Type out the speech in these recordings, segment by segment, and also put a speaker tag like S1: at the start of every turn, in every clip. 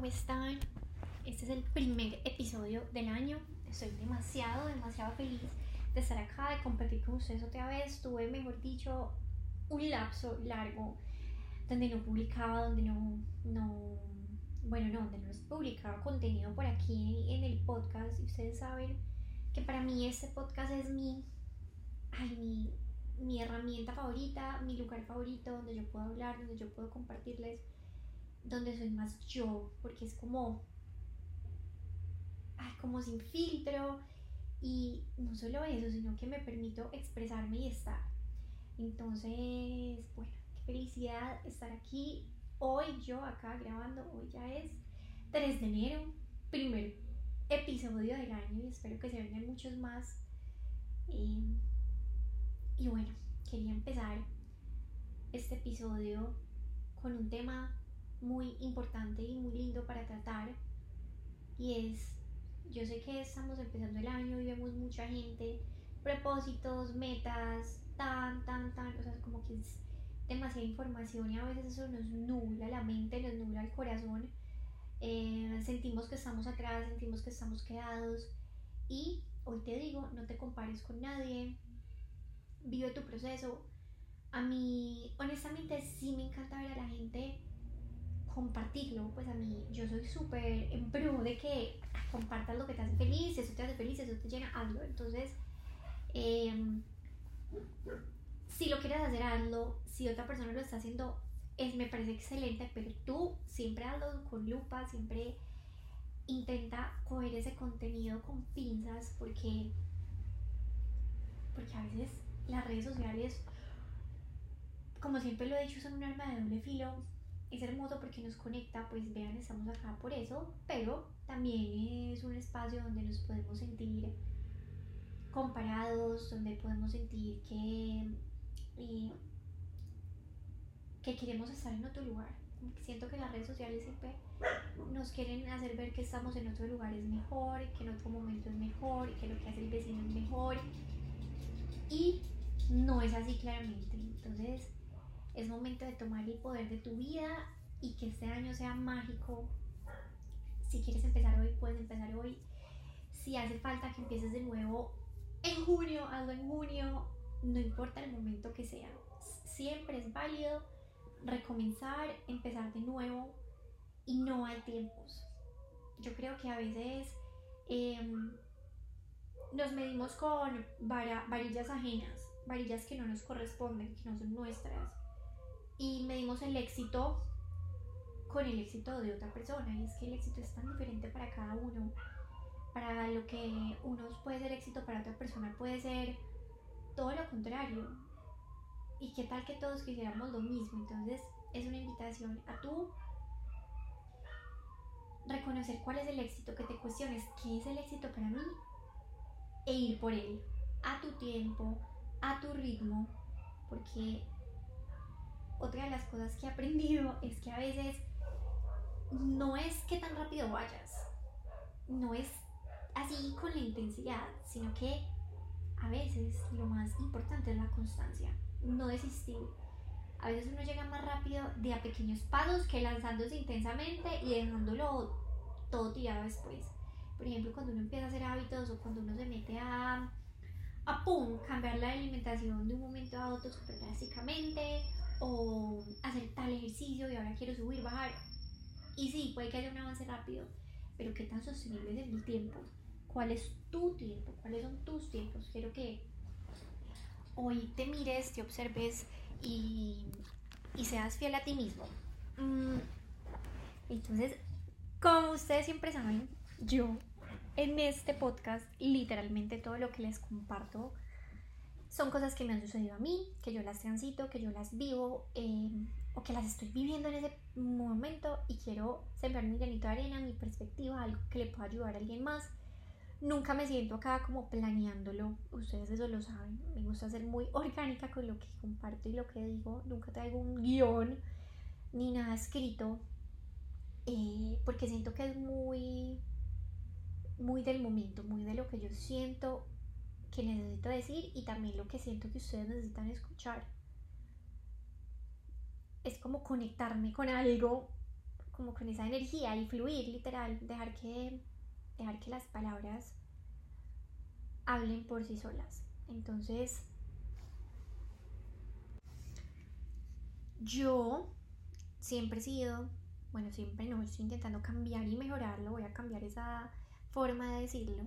S1: ¿cómo están? Este es el primer episodio del año. Estoy demasiado, demasiado feliz de estar acá, de compartir con ustedes otra vez. Tuve, mejor dicho, un lapso largo donde no publicaba, donde no, no, bueno, no, donde no publicaba contenido por aquí en el podcast. Y ustedes saben que para mí este podcast es mi, ay, mi, mi herramienta favorita, mi lugar favorito, donde yo puedo hablar, donde yo puedo compartirles donde soy más yo, porque es como, ay, como sin filtro y no solo eso, sino que me permito expresarme y estar. Entonces, bueno, qué felicidad estar aquí hoy yo acá grabando, hoy ya es 3 de enero, primer episodio del año y espero que se vengan muchos más. Eh, y bueno, quería empezar este episodio con un tema muy importante y muy lindo para tratar. Y es, yo sé que estamos empezando el año y vemos mucha gente, propósitos, metas, tan, tan, tan, o sea, como que es demasiada información y a veces eso nos nubla la mente, nos nubla el corazón, eh, sentimos que estamos atrás, sentimos que estamos quedados. Y hoy te digo, no te compares con nadie, vive tu proceso. A mí, honestamente, sí me encanta ver a la gente compartirlo, pues a mí yo soy súper en pro de que compartas lo que te hace feliz, eso te hace feliz, eso te llena, hazlo. Entonces, em, si lo quieres hacer, hazlo. Si otra persona lo está haciendo, es, me parece excelente, pero tú siempre hazlo con lupa, siempre intenta coger ese contenido con pinzas porque, porque a veces las redes sociales, como siempre lo he dicho, son un arma de doble filo es hermoso porque nos conecta, pues vean, estamos acá por eso, pero también es un espacio donde nos podemos sentir comparados, donde podemos sentir que, eh, que queremos estar en otro lugar. Siento que las redes sociales siempre nos quieren hacer ver que estamos en otro lugar es mejor, que en otro momento es mejor, que lo que hace el vecino es mejor. Y no es así claramente. Entonces, es momento de tomar el poder de tu vida y que este año sea mágico. Si quieres empezar hoy, puedes empezar hoy. Si hace falta que empieces de nuevo en junio, hazlo en junio. No importa el momento que sea. Siempre es válido recomenzar, empezar de nuevo y no hay tiempos. Yo creo que a veces em, nos medimos con varillas ajenas, varillas que no nos corresponden, que no son nuestras y medimos el éxito con el éxito de otra persona y es que el éxito es tan diferente para cada uno. Para lo que uno puede ser éxito, para otra persona puede ser todo lo contrario. Y qué tal que todos quisiéramos lo mismo. Entonces es una invitación a tú reconocer cuál es el éxito, que te cuestiones qué es el éxito para mí e ir por él a tu tiempo, a tu ritmo, porque otra de las cosas que he aprendido es que a veces no es que tan rápido vayas, no es así con la intensidad, sino que a veces lo más importante es la constancia, no desistir. A veces uno llega más rápido de a pequeños pasos que lanzándose intensamente y dejándolo todo tirado después. Por ejemplo, cuando uno empieza a hacer hábitos o cuando uno se mete a, a pum, cambiar la alimentación de un momento a otro súper drásticamente o hacer tal ejercicio y ahora quiero subir, bajar. Y sí, puede que haya un avance rápido, pero ¿qué tan sostenible es el tiempo? ¿Cuál es tu tiempo? ¿Cuáles son tus tiempos? Quiero que hoy te mires, te observes y, y seas fiel a ti mismo. Mm, entonces, como ustedes siempre saben, yo en este podcast literalmente todo lo que les comparto son cosas que me han sucedido a mí, que yo las transito, que yo las vivo em, o que las estoy viviendo en ese momento y quiero sembrar mi granito de arena, mi perspectiva, algo que le pueda ayudar a alguien más. Nunca me siento acá como planeándolo, ustedes eso lo saben, me gusta ser muy orgánica con lo que comparto y lo que digo, nunca traigo un guion ni nada escrito, eh, porque siento que es muy, muy del momento, muy de lo que yo siento que necesito decir y también lo que siento que ustedes necesitan escuchar. Es como conectarme con algo, como con esa energía y fluir, literal, dejar que, dejar que las palabras hablen por sí solas. Entonces, yo siempre he sido, bueno, siempre no, estoy intentando cambiar y mejorarlo, voy a cambiar esa forma de decirlo.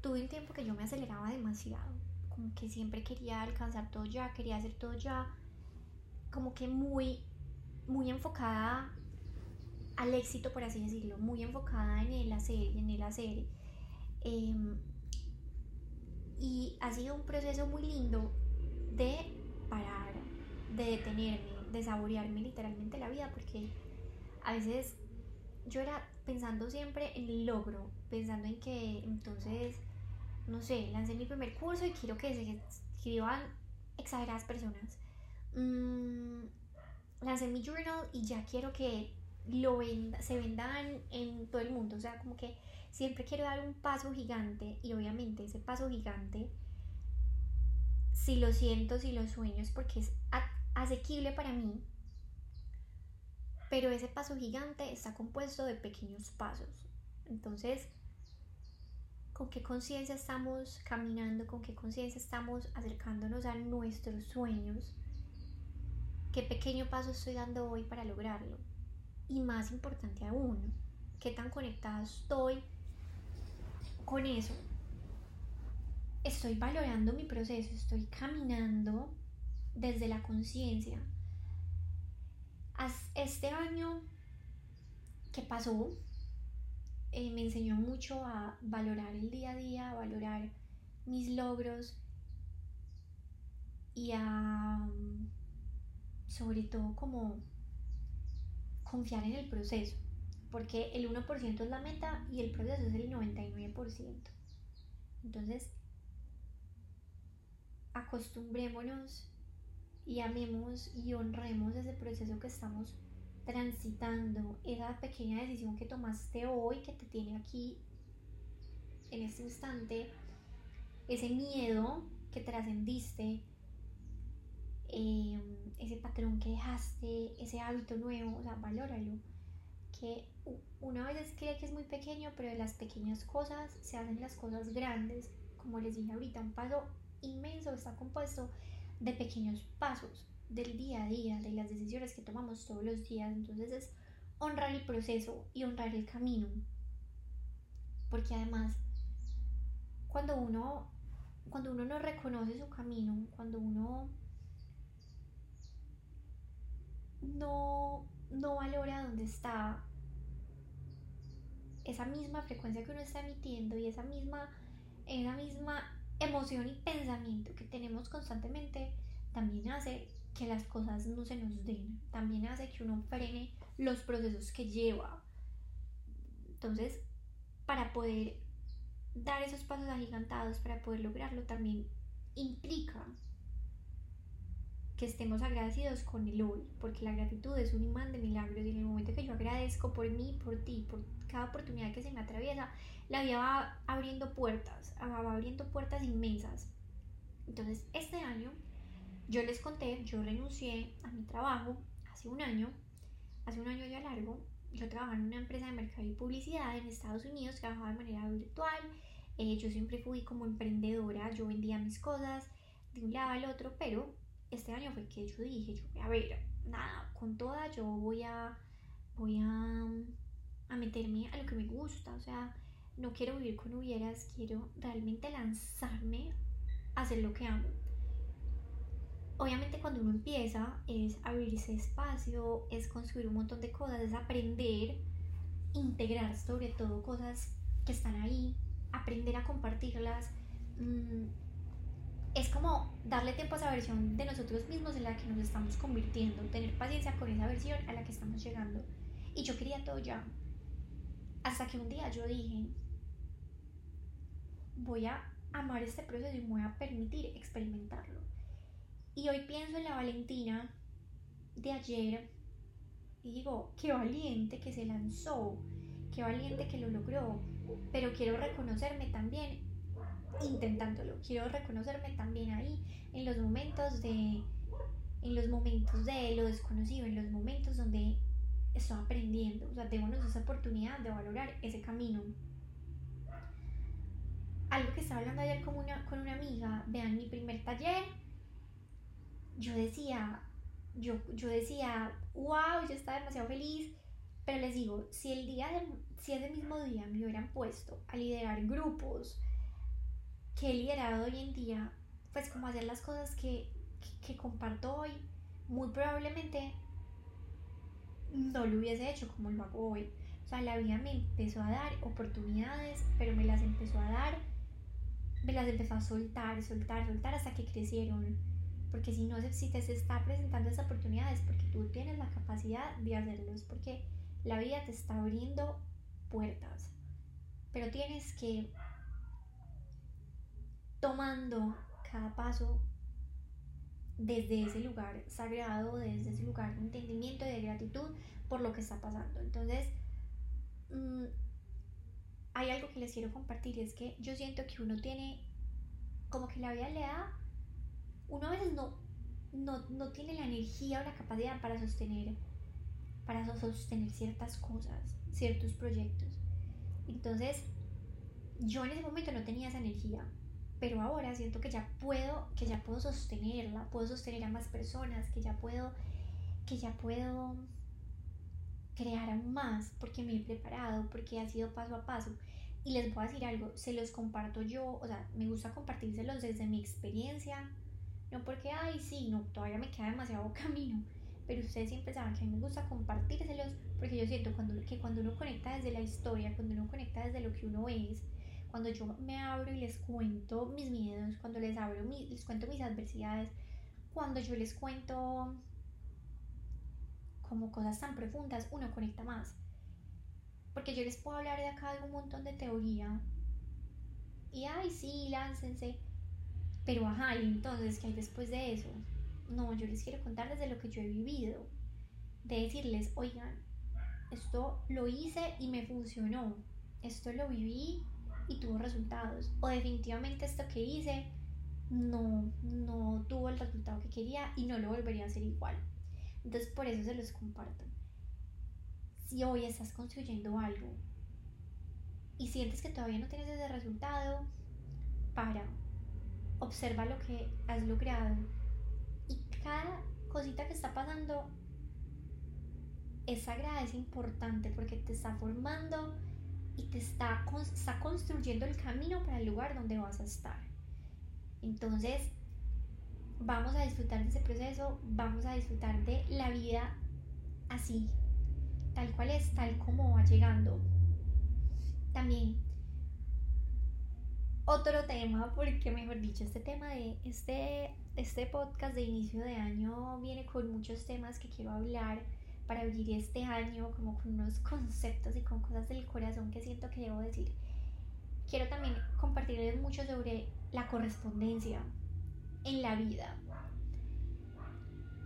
S1: Tuve un tiempo que yo me aceleraba demasiado, como que siempre quería alcanzar todo ya, quería hacer todo ya, como que muy, muy enfocada al éxito, por así decirlo, muy enfocada en el hacer y en el hacer. Em, y ha sido un proceso muy lindo de parar, de detenerme, de saborearme literalmente la vida, porque a veces yo era pensando siempre en el logro, pensando en que entonces, no sé, lancé mi primer curso y quiero que se escriban exageradas personas. Mm, lancé mi journal y ya quiero que lo venda, se vendan en todo el mundo, o sea, como que siempre quiero dar un paso gigante y obviamente ese paso gigante, si lo siento, si lo sueño es porque es asequible para mí, pero ese paso gigante está compuesto de pequeños pasos. Entonces, ¿con qué conciencia estamos caminando? ¿Con qué conciencia estamos acercándonos a nuestros sueños? ¿Qué pequeño paso estoy dando hoy para lograrlo? Y más importante aún, ¿qué tan conectada estoy con eso? Estoy valorando mi proceso, estoy caminando desde la conciencia este año que pasó eh, me enseñó mucho a valorar el día a día, a valorar mis logros y a sobre todo como confiar en el proceso, porque el 1% es la meta y el proceso es el 99%. Entonces, acostumbrémonos y amemos y honremos ese proceso que estamos transitando, esa pequeña decisión que tomaste hoy que te tiene aquí en este instante, ese miedo que trascendiste, em, ese patrón que dejaste, ese hábito nuevo, o sea, valóralo. Que una vez cree que es muy pequeño, pero de las pequeñas cosas se hacen las cosas grandes. Como les dije ahorita, un paso inmenso está compuesto de pequeños pasos del día a día, de las decisiones que tomamos todos los días. Entonces es honrar el proceso y honrar el camino. Porque además, cuando uno, cuando uno no reconoce su camino, cuando uno no, no valora dónde está, esa misma frecuencia que uno está emitiendo y esa misma, esa misma emoción y pensamiento que tenemos constantemente también hace que las cosas no se nos den, también hace que uno frene los procesos que lleva. Entonces, para poder dar esos pasos agigantados, para poder lograrlo, también implica que estemos agradecidos con el hoy, porque la gratitud es un imán de milagros y en el momento que yo agradezco por mí, por ti, por cada oportunidad que se me atraviesa, la vida va abriendo puertas, va abriendo puertas inmensas. Entonces, este año, yo les conté, yo renuncié a mi trabajo hace un año, hace un año ya largo, yo trabajaba en una empresa de mercado y publicidad en Estados Unidos, trabajaba de manera virtual, eh, yo siempre fui como emprendedora, yo vendía mis cosas de un lado al otro, pero este año fue que yo dije, yo a ver, nada, con toda yo voy a, voy a, a meterme a lo que me gusta, o sea, no quiero vivir con hubieras, quiero realmente lanzarme a hacer lo que amo. Obviamente cuando uno empieza es abrirse espacio, es construir un montón de cosas, es aprender, integrar sobre todo cosas que están ahí, aprender a compartirlas. Mm, es como darle tiempo a esa versión de nosotros mismos en la que nos estamos convirtiendo, tener paciencia con esa versión a la que estamos llegando. Y yo quería todo ya. Hasta que un día yo dije, voy a amar este proceso y me voy a permitir experimentarlo. Y hoy pienso en la Valentina de ayer y digo, qué valiente que se lanzó, qué valiente que lo logró, pero quiero reconocerme también intentándolo. Quiero reconocerme también ahí en los momentos de, en los momentos de lo desconocido, en los momentos donde estoy aprendiendo. O sea, démonos esa oportunidad de valorar ese camino. Algo que estaba hablando ayer con una, con una amiga, vean mi primer taller, yo decía, yo, yo decía, wow, yo estaba demasiado feliz, pero les digo, si el día, si ese mismo día me hubieran puesto a liderar grupos que he liderado hoy en día, pues como hacer las cosas que, que, comparto hoy, muy probablemente no lo hubiese hecho como lo hago hoy. O sea, la vida me empezó a dar oportunidades, pero me las empezó a dar, me las empezó a soltar, soltar, soltar hasta que crecieron. Porque si no, si te se está presentando esas oportunidades, porque tú tienes la capacidad de hacerlos, porque la vida te está abriendo puertas. Pero tienes que tomando cada paso desde ese lugar sagrado, desde ese lugar de entendimiento y de gratitud por lo que está pasando. Entonces, mm, hay algo que les quiero compartir y es que yo siento que uno tiene, como que la vida le da, uno a veces no, no, no tiene la energía o la capacidad para sostener, para sostener ciertas cosas, ciertos proyectos. Entonces, yo en ese momento no tenía esa energía pero ahora siento que ya puedo, que ya puedo sostenerla, puedo sostener a más personas, que ya puedo, que ya puedo crear aún más porque me he preparado, porque ha sido paso a paso. Y les voy a decir algo, se los comparto yo, o sea, me gusta compartírselos desde mi experiencia, no porque, ay, sí, no, todavía me queda demasiado camino, pero ustedes siempre saben que a mí me gusta compartírselos porque yo siento cuando, que cuando uno conecta desde la historia, cuando uno conecta desde lo que uno es, cuando yo me abro y les cuento mis miedos, cuando les abro les cuento mis adversidades, cuando yo les cuento como cosas tan profundas, uno conecta más. Porque yo les puedo hablar de acá de un montón de teoría. Y ay, sí, láncense. Pero ajá, y entonces, ¿qué hay después de eso? No, yo les quiero contar desde lo que yo he vivido. De decirles, oigan, esto lo hice y me funcionó. Esto lo viví y tuvo resultados. O definitivamente esto que hice no, no tuvo el resultado que quería y no lo volvería a hacer igual. Entonces por eso se los comparto. Si hoy estás construyendo algo y sientes que todavía no tienes ese resultado, para, observa lo que has logrado y cada cosita que está pasando es sagrada, es importante porque te está formando y te está, está construyendo el camino para el lugar donde vas a estar. Entonces, vamos a disfrutar de ese proceso, vamos a disfrutar de la vida así, tal cual es, tal como va llegando. También otro tema, porque mejor dicho, este tema de este, este podcast de inicio de año viene con muchos temas que quiero hablar para vivir este año como con unos conceptos y con cosas del corazón que siento que debo decir. Quiero también compartirles mucho sobre la correspondencia en la vida.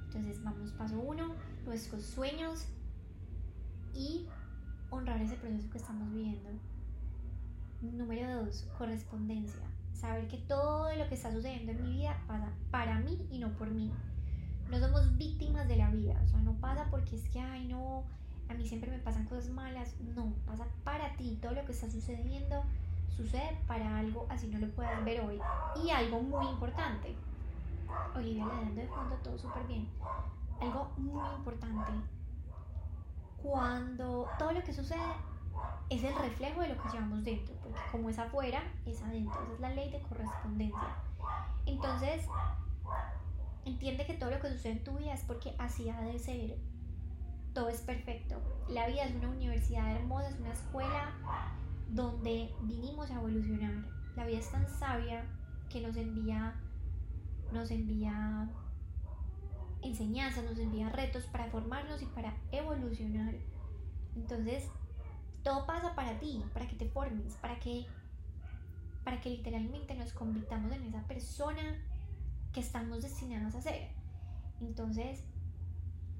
S1: Entonces vamos paso uno, nuestros sueños y honrar ese proceso que estamos viviendo. Número dos, correspondencia. Saber que todo lo que está sucediendo en mi vida pasa para mí y no por mí. No somos víctimas de la vida, o sea, no pasa porque es que, ay, no, a mí siempre me pasan cosas malas, no, pasa para ti, todo lo que está sucediendo sucede para algo, así no lo puedas ver hoy. Y algo muy importante, Olivia le dando de fondo todo súper bien, algo muy importante, cuando todo lo que sucede es el reflejo de lo que llevamos dentro, porque como es afuera, es adentro, esa es la ley de correspondencia. Entonces, Entiende que todo lo que sucede en tu vida es porque así ha de ser. Todo es perfecto. La vida es una universidad hermosa, es una escuela donde vinimos a evolucionar. La vida es tan sabia que nos envía, nos envía enseñanzas, nos envía retos para formarnos y para evolucionar. Entonces, todo pasa para ti, para que te formes, para que, para que literalmente nos convirtamos en esa persona que estamos destinados a hacer. Entonces,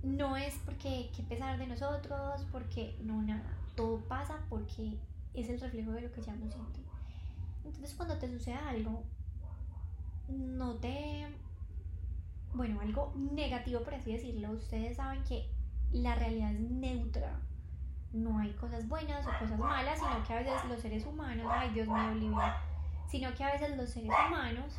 S1: no es porque que pesar de nosotros, porque no, nada. Todo pasa porque es el reflejo de lo que ya nos siento. Entonces, cuando te suceda algo, no te bueno, algo negativo por así decirlo, ustedes saben que la realidad es neutra. No hay cosas buenas o cosas malas, sino que a veces los seres humanos, ay Dios mío, Olivia, sino que a veces los seres humanos,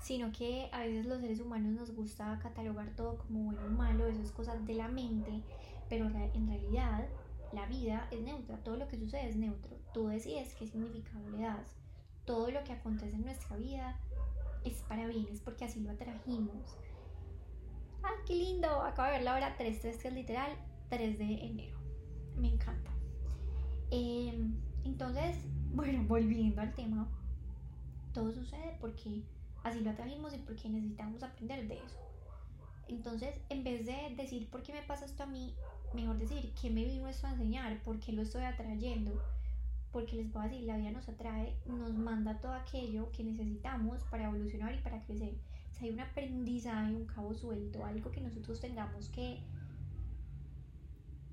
S1: sino que a veces los seres humanos nos gusta catalogar todo como bueno o malo, eso es cosas de la mente, pero en realidad la vida es neutra, todo lo que sucede es neutro, tú decides qué significado le das, todo lo que acontece en nuestra vida es para bien, es porque así lo atrajimos. ¡Ay, qué lindo! Acabo de ver la hora 3.3, que es literal 3 de enero. Me encanta. Em, entonces, bueno, volviendo al tema, todo sucede porque así lo atrajimos y porque necesitamos aprender de eso. Entonces, en vez de decir por qué me pasa esto a mí, mejor decir qué me vino esto a enseñar, por qué lo estoy atrayendo, porque les voy a decir, la vida nos atrae, nos manda todo aquello que necesitamos para evolucionar y para crecer. Si hay un aprendizaje, un cabo suelto, algo que nosotros tengamos que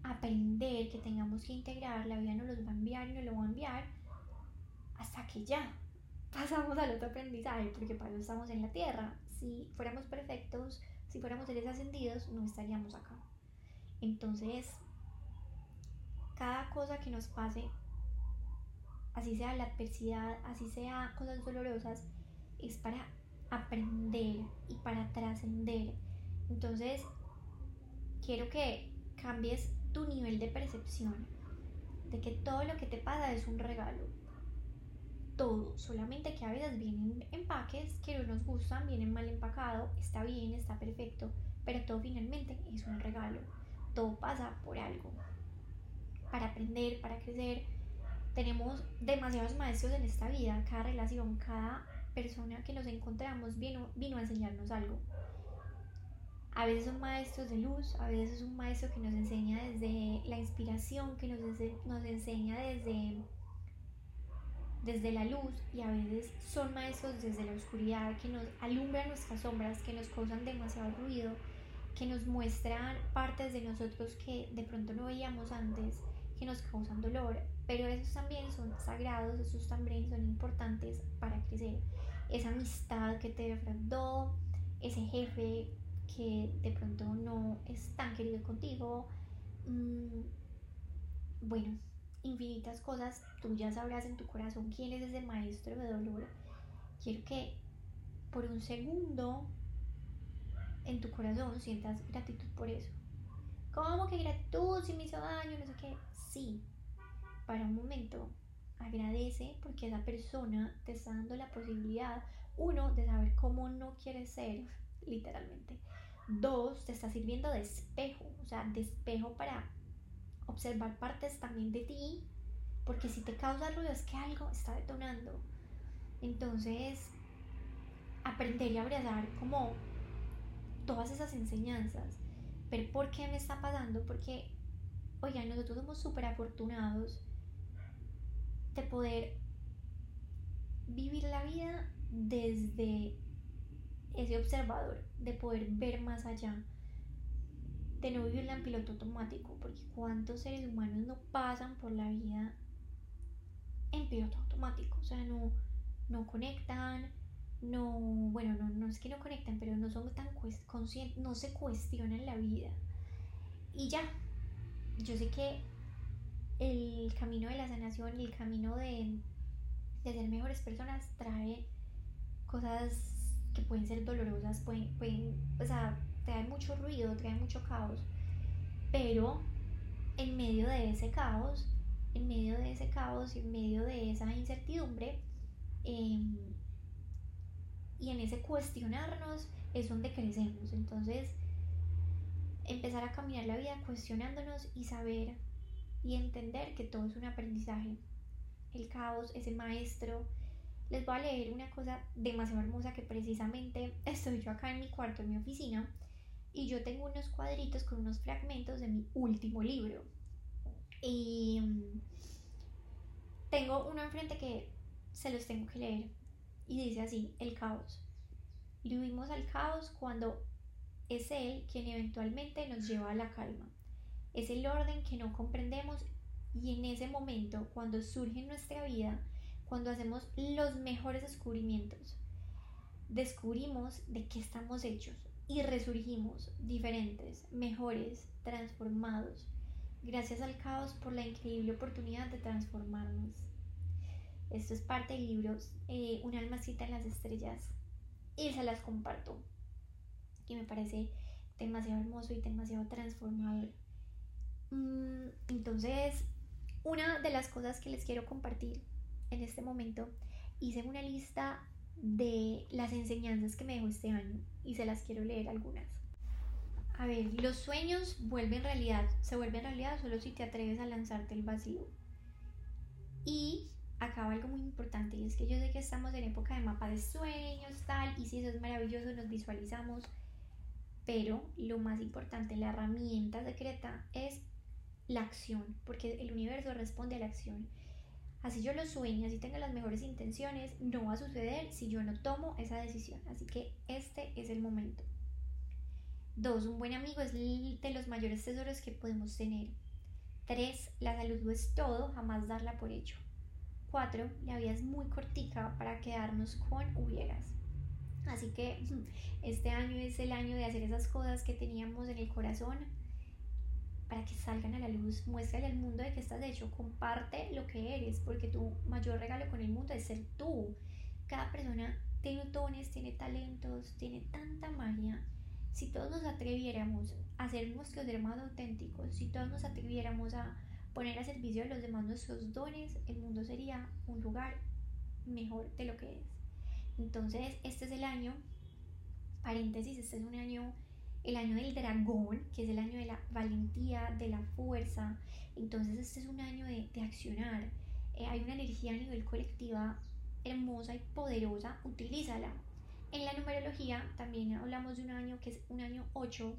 S1: aprender, que tengamos que integrar, la vida nos los va a enviar y nos lo va a enviar hasta que ya pasamos al otro aprendizaje, porque para eso estamos en la tierra. Si fuéramos perfectos, si fuéramos seres ascendidos, no estaríamos acá. Entonces, cada cosa que nos pase así sea la adversidad, así sea cosas dolorosas, es para aprender y para trascender. Entonces, quiero que cambies tu nivel de percepción de que todo lo que te pasa es un regalo. Todo, solamente que a veces vienen empaques que no nos gustan, vienen mal empacado, está bien, está perfecto, pero todo finalmente es un regalo. Todo pasa por algo. Para aprender, para crecer, tenemos demasiados maestros en esta vida, cada relación, cada persona que nos encontramos vino, vino a enseñarnos algo. A veces son maestros de luz, a veces es un maestro que nos enseña desde la inspiración, que nos, nos enseña desde, desde la luz y a veces son maestros desde la oscuridad, que nos alumbran nuestras sombras, que nos causan demasiado ruido, que nos muestran partes de nosotros que de pronto no veíamos antes, que nos causan dolor pero esos también son sagrados, esos también son importantes para crecer. Esa amistad que te defraudó, ese jefe que de pronto no es tan querido contigo, mm, bueno, infinitas cosas, tú ya sabrás en tu corazón quién es ese maestro de dolor. Quiero que por un segundo en tu corazón sientas gratitud por eso. ¿Cómo que gratitud si me hizo daño? No sé qué. Sí, para un momento, agradece porque esa persona te está dando la posibilidad, uno, de saber cómo no quieres ser, literalmente. Dos, te está sirviendo de espejo, o sea, de espejo para observar partes también de ti, porque si te causa ruido es que algo está detonando. Entonces, aprender y abrazar como todas esas enseñanzas, ver por qué me está pasando, porque, oigan, nosotros somos súper afortunados de poder vivir la vida desde ese observador, de poder ver más allá, de no vivirla en piloto automático, porque cuántos seres humanos no pasan por la vida en piloto automático, o sea, no, no conectan, no, bueno, no, no es que no conectan, pero no son tan conscientes, no se cuestionan la vida. Y ya, yo sé que el camino de la sanación y el camino de, ser mejores personas trae cosas que pueden ser dolorosas, pueden, pueden, o sea, trae mucho ruido, trae mucho caos, pero en medio de ese caos, en medio de ese caos en medio de esa incertidumbre, em, y en ese cuestionarnos es donde crecemos. Entonces, empezar a caminar la vida cuestionándonos y saber y entender que todo es un aprendizaje. El caos, ese maestro. Les voy a leer una cosa demasiado hermosa que precisamente estoy yo acá en mi cuarto, en mi oficina, y yo tengo unos cuadritos con unos fragmentos de mi último libro. Y mm, tengo uno enfrente que se los tengo que leer. Y dice así, el caos. Vivimos al caos cuando es él quien eventualmente nos lleva a la calma es el orden que no comprendemos y en ese momento, cuando surge en nuestra vida, cuando hacemos los mejores descubrimientos, descubrimos de qué estamos hechos y resurgimos diferentes, mejores, transformados, gracias al caos por la increíble oportunidad de transformarnos. Esto es parte del libro eh, Un almacita en las estrellas y se las comparto. Y me parece demasiado hermoso y demasiado transformador. Mm, entonces, una de las cosas que les quiero compartir en este momento, hice una lista de las enseñanzas que me dejó este año y se las quiero leer algunas. A ver, los sueños vuelven realidad, se vuelven realidad solo si te atreves a lanzarte el vacío. Y acaba algo muy importante y es que yo sé que estamos en época de mapa de sueños, tal, y si eso es maravilloso, nos visualizamos, pero lo más importante, la herramienta secreta es la acción, porque el universo responde a la acción. Así yo lo sueño, así tenga las mejores intenciones, no va a suceder si yo no tomo esa decisión. Así que este es el momento. Dos, un buen amigo es de los mayores tesoros que podemos tener. Tres, la salud lo es todo, jamás darla por hecho. Cuatro, la vida es muy cortica para quedarnos con hubieras. Así que este año es el año de hacer esas cosas que teníamos en el corazón, para que salgan a la luz, muéstrale al mundo de qué estás hecho, comparte lo que eres, porque tu mayor regalo con el mundo es ser tú. Cada persona tiene dones, tiene talentos, tiene tanta magia. Si todos nos atreviéramos a ser nuestros hermanos auténticos, si todos nos atreviéramos a poner a servicio de los demás nuestros dones, el mundo sería un lugar mejor de lo que es. Entonces, este es el año, paréntesis, este es un año el año del dragón, que es el año de la valentía, de la fuerza. Entonces este es un año de, accionar. Eh, hay una energía a nivel colectiva hermosa y poderosa, utilízala. En la numerología también hablamos de un año que es un año 8.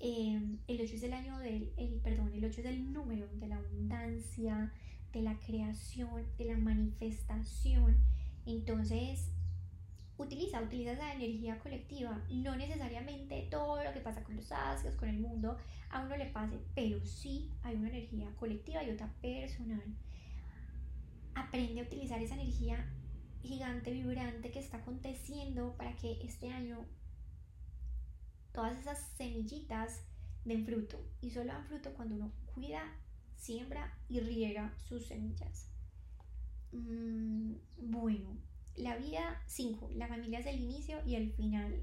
S1: Eh, el 8 es el año del, el, perdón, el 8 es el número de la abundancia, de la creación, de la manifestación. Entonces, utiliza, utiliza esa energía colectiva. No necesariamente todo lo que pasa con los astros, con el mundo, a uno le pase, pero sí hay una energía colectiva y otra personal. Aprende a utilizar esa energía gigante, vibrante que está aconteciendo para que este año todas esas semillitas den fruto. Y solo dan fruto cuando uno cuida, siembra y riega sus semillas. Mm, bueno, la vida 5. La familia es el inicio y el final.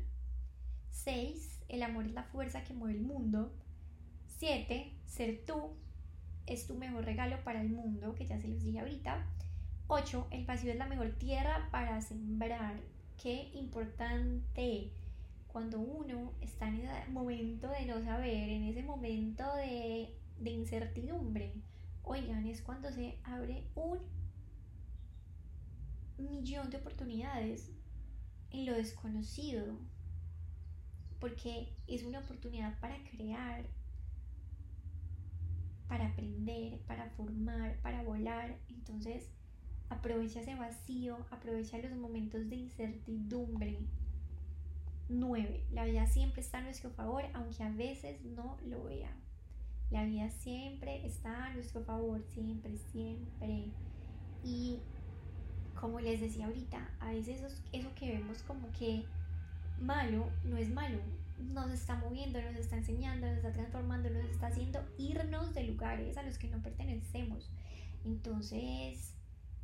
S1: 6. El amor es la fuerza que mueve el mundo. 7. Ser tú es tu mejor regalo para el mundo, que ya se los dije ahorita. 8. El vacío es la mejor tierra para sembrar. Qué importante. Cuando uno está en ese momento de no saber, en ese momento de, de incertidumbre, oigan, es cuando se abre un millón de oportunidades en lo desconocido, porque es una oportunidad para crear, para aprender, para formar, para volar. Entonces, aprovecha ese vacío, aprovecha los momentos de incertidumbre. 9. La vida siempre está a nuestro favor, aunque a veces no lo vea. La vida siempre está a nuestro favor, siempre, siempre. Y como les decía ahorita, a veces eso, que vemos como que malo no es malo, nos está moviendo, nos está enseñando, nos está transformando, nos está haciendo irnos de lugares a los que no pertenecemos. Entonces,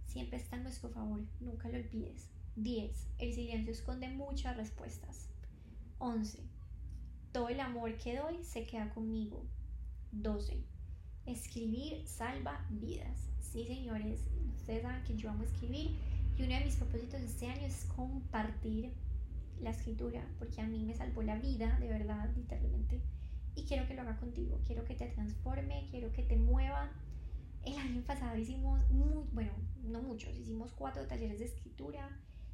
S1: siempre está a nuestro favor, nunca lo olvides. 10. El silencio esconde muchas respuestas. 11. Todo el amor que doy se queda conmigo. 12. Escribir salva vidas. Sí, señores, ustedes saben que yo amo escribir y uno de mis propósitos este año es compartir la escritura porque a mí me salvó la vida, de verdad, literalmente. Y quiero que lo haga contigo, quiero que te transforme, quiero que te mueva. El año pasado hicimos, muy, bueno, no muchos, hicimos cuatro talleres de escritura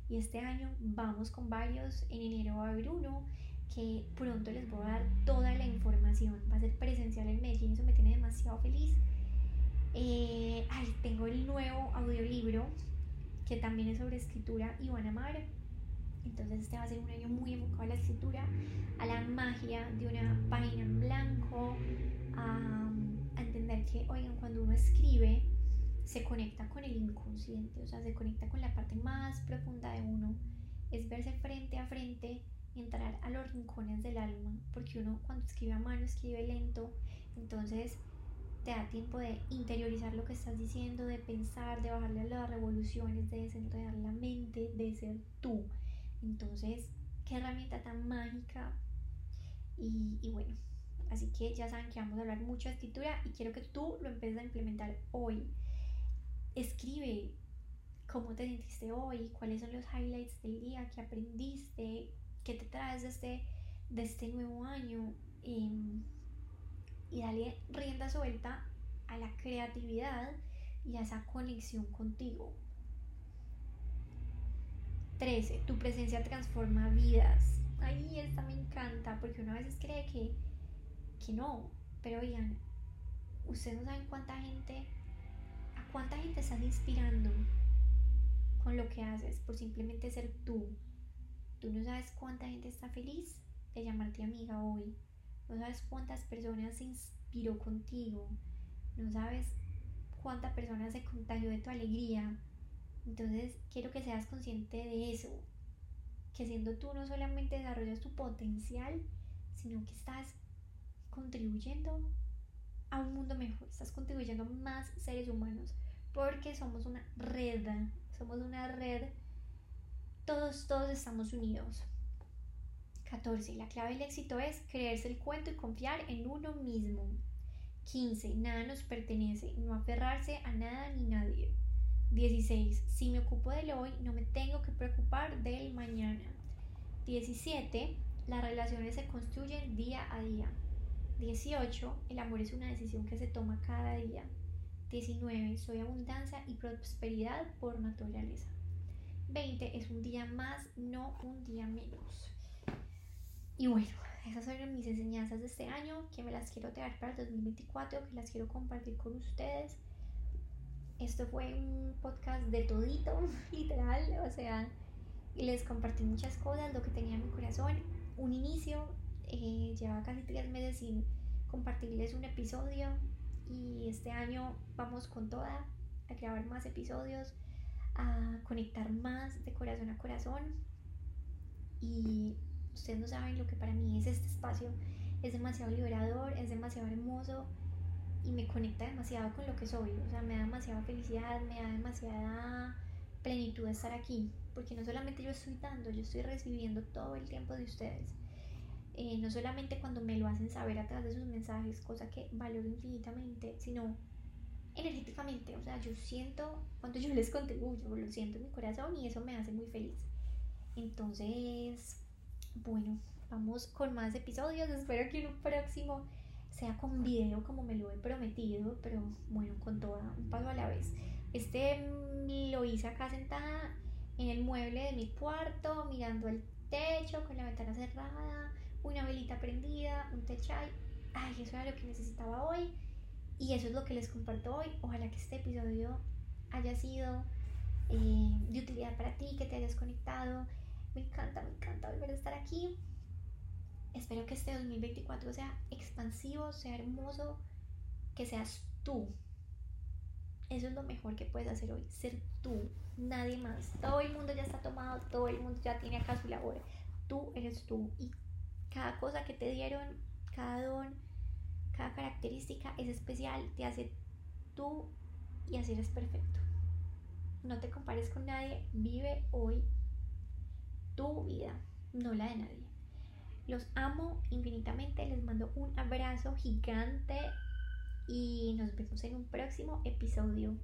S1: y este año vamos con varios. En enero va a haber uno que pronto les voy a dar toda la información. Va a ser presencial en Medellín, eso me tiene demasiado feliz. Eh, que también es sobre escritura y van a amar. Entonces este va a ser un año muy enfocado a la escritura, a la magia de una página en blanco, a, a entender que, oigan, cuando uno escribe, se conecta con el inconsciente, o sea, se conecta con la parte más profunda de uno es verse frente a frente, entrar a los rincones del alma, porque uno cuando escribe a mano escribe lento, entonces te da tiempo de interiorizar lo que estás diciendo, de pensar, de bajarle a las revoluciones, de desenredar la mente, de ser tú. Entonces, qué herramienta tan mágica. Y, y bueno, así que ya saben que vamos a hablar mucho de escritura y quiero que tú lo empieces a implementar hoy. Escribe cómo te sentiste hoy, cuáles son los highlights del día, qué aprendiste, qué te traes de este, de este nuevo año. Y dale rienda suelta a la creatividad y a esa conexión contigo. 13. Tu presencia transforma vidas. Ay, esta me encanta porque uno a veces cree que, que no. Pero oigan, ustedes no saben cuánta gente, a cuánta gente estás inspirando con lo que haces por simplemente ser tú. Tú no sabes cuánta gente está feliz de llamarte amiga hoy no sabes cuántas personas se inspiró contigo, no sabes cuánta persona se contagió de tu alegría. Entonces quiero que seas consciente de eso, que siendo tú no solamente desarrollas tu potencial, sino que estás contribuyendo a un mundo mejor, estás contribuyendo a más seres humanos, porque somos una red, somos una red, todos, todos estamos unidos. 14. La clave del éxito es creerse el cuento y confiar en uno mismo. 15. Nada nos pertenece, no aferrarse a nada ni nadie. 16. Si me ocupo del hoy, no me tengo que preocupar del mañana. 17. Las relaciones se construyen día a día. 18. El amor es una decisión que se toma cada día. 19. Soy abundancia y prosperidad por naturaleza. 20. Es un día más, no un día menos. Y bueno, esas son mis enseñanzas de este año, que me las quiero traer para el 2024, que las quiero compartir con ustedes. Esto fue un podcast de todito, literal, o sea, les compartí muchas cosas, lo que tenía en mi corazón. Un inicio, eh, lleva casi tres meses sin compartirles un episodio y este año vamos con toda a grabar más episodios, a conectar más de corazón a corazón y Ustedes no saben lo que para mí es este espacio. Es demasiado liberador, es demasiado hermoso y me conecta demasiado con lo que soy. O sea, me da demasiada felicidad, me da demasiada plenitud de estar aquí. Porque no solamente yo estoy dando, yo estoy recibiendo todo el tiempo de ustedes. Eh, no solamente cuando me lo hacen saber a través de sus mensajes, cosa que valoro infinitamente, sino energéticamente. O sea, yo siento cuando yo les contribuyo, lo siento en mi corazón y eso me hace muy feliz. Entonces, bueno, vamos con más episodios. Espero que en un próximo sea con video como me lo he prometido, pero bueno, con todo un paso a la vez. Este mm, lo hice acá sentada en el mueble de mi cuarto, mirando el techo, con la ventana cerrada, una velita prendida, un techay. Ay, eso era lo que necesitaba hoy. Y eso es lo que les comparto hoy. Ojalá que este episodio haya sido eh, de utilidad para ti, que te hayas conectado me encanta, me encanta volver a estar aquí. Espero que este 2024 sea expansivo, sea hermoso, que seas tú. Eso es lo mejor que puedes hacer hoy, ser tú, nadie más. Todo el mundo ya está tomado, todo el mundo ya tiene acá su labor. Tú eres tú y cada cosa que te dieron, cada don, cada característica es especial, te hace tú y así eres perfecto. No te compares con nadie, vive hoy tu vida, no la de nadie. Los amo infinitamente, les mando un abrazo gigante y nos vemos en un próximo episodio.